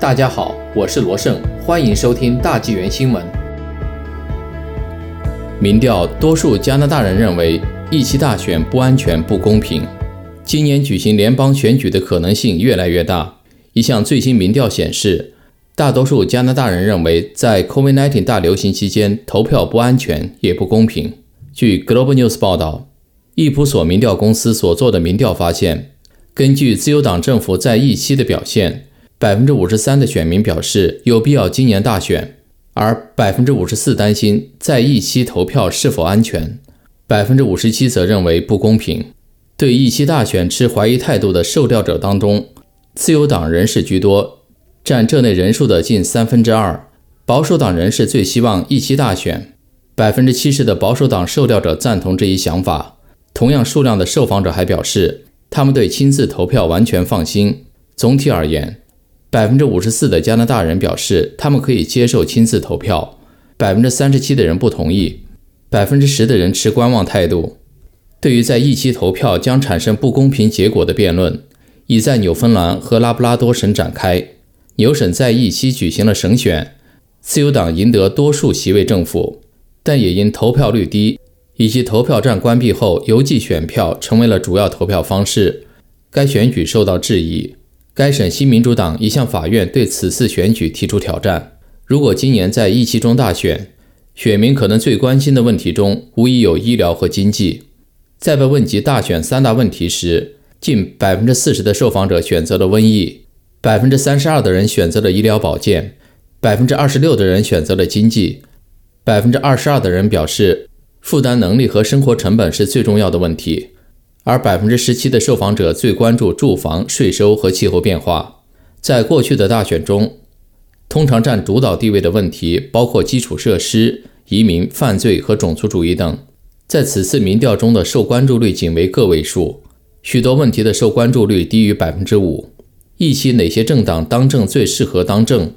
大家好，我是罗胜，欢迎收听大纪元新闻。民调多数加拿大人认为一期大选不安全、不公平。今年举行联邦选举的可能性越来越大。一项最新民调显示，大多数加拿大人认为在 COVID-19 大流行期间投票不安全也不公平。据 Global News 报道，易普索民调公司所做的民调发现，根据自由党政府在一期的表现。百分之五十三的选民表示有必要今年大选，而百分之五十四担心在一期投票是否安全，百分之五十七则认为不公平。对一期大选持怀疑态度的受调者当中，自由党人士居多，占这类人数的近三分之二。保守党人士最希望一期大选，百分之七十的保守党受调者赞同这一想法。同样数量的受访者还表示，他们对亲自投票完全放心。总体而言。百分之五十四的加拿大人表示他们可以接受亲自投票，百分之三十七的人不同意，百分之十的人持观望态度。对于在一期投票将产生不公平结果的辩论，已在纽芬兰和拉布拉多省展开。纽省在一期举行了省选，自由党赢得多数席位政府，但也因投票率低以及投票站关闭后邮寄选票成为了主要投票方式，该选举受到质疑。该省新民主党已向法院对此次选举提出挑战。如果今年在一期中大选，选民可能最关心的问题中无疑有医疗和经济。在被问及大选三大问题时，近百分之四十的受访者选择了瘟疫，百分之三十二的人选择了医疗保健，百分之二十六的人选择了经济，百分之二十二的人表示负担能力和生活成本是最重要的问题。而百分之十七的受访者最关注住房、税收和气候变化。在过去的大选中，通常占主导地位的问题包括基础设施、移民、犯罪和种族主义等。在此次民调中的受关注率仅为个位数，许多问题的受关注率低于百分之五。一期哪些政党当政最适合当政？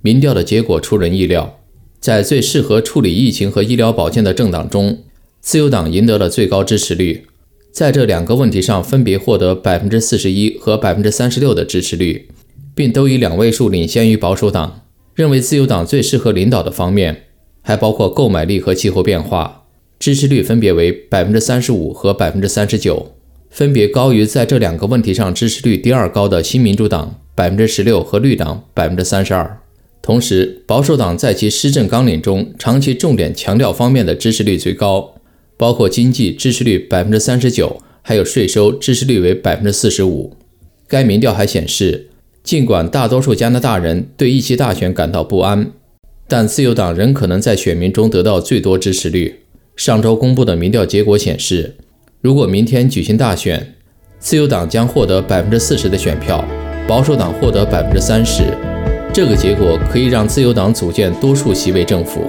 民调的结果出人意料，在最适合处理疫情和医疗保健的政党中，自由党赢得了最高支持率。在这两个问题上分别获得百分之四十一和百分之三十六的支持率，并都以两位数领先于保守党。认为自由党最适合领导的方面还包括购买力和气候变化，支持率分别为百分之三十五和百分之三十九，分别高于在这两个问题上支持率第二高的新民主党百分之十六和绿党百分之三十二。同时，保守党在其施政纲领中长期重点强调方面的支持率最高。包括经济支持率百分之三十九，还有税收支持率为百分之四十五。该民调还显示，尽管大多数加拿大人对一期大选感到不安，但自由党仍可能在选民中得到最多支持率。上周公布的民调结果显示，如果明天举行大选，自由党将获得百分之四十的选票，保守党获得百分之三十。这个结果可以让自由党组建多数席位政府。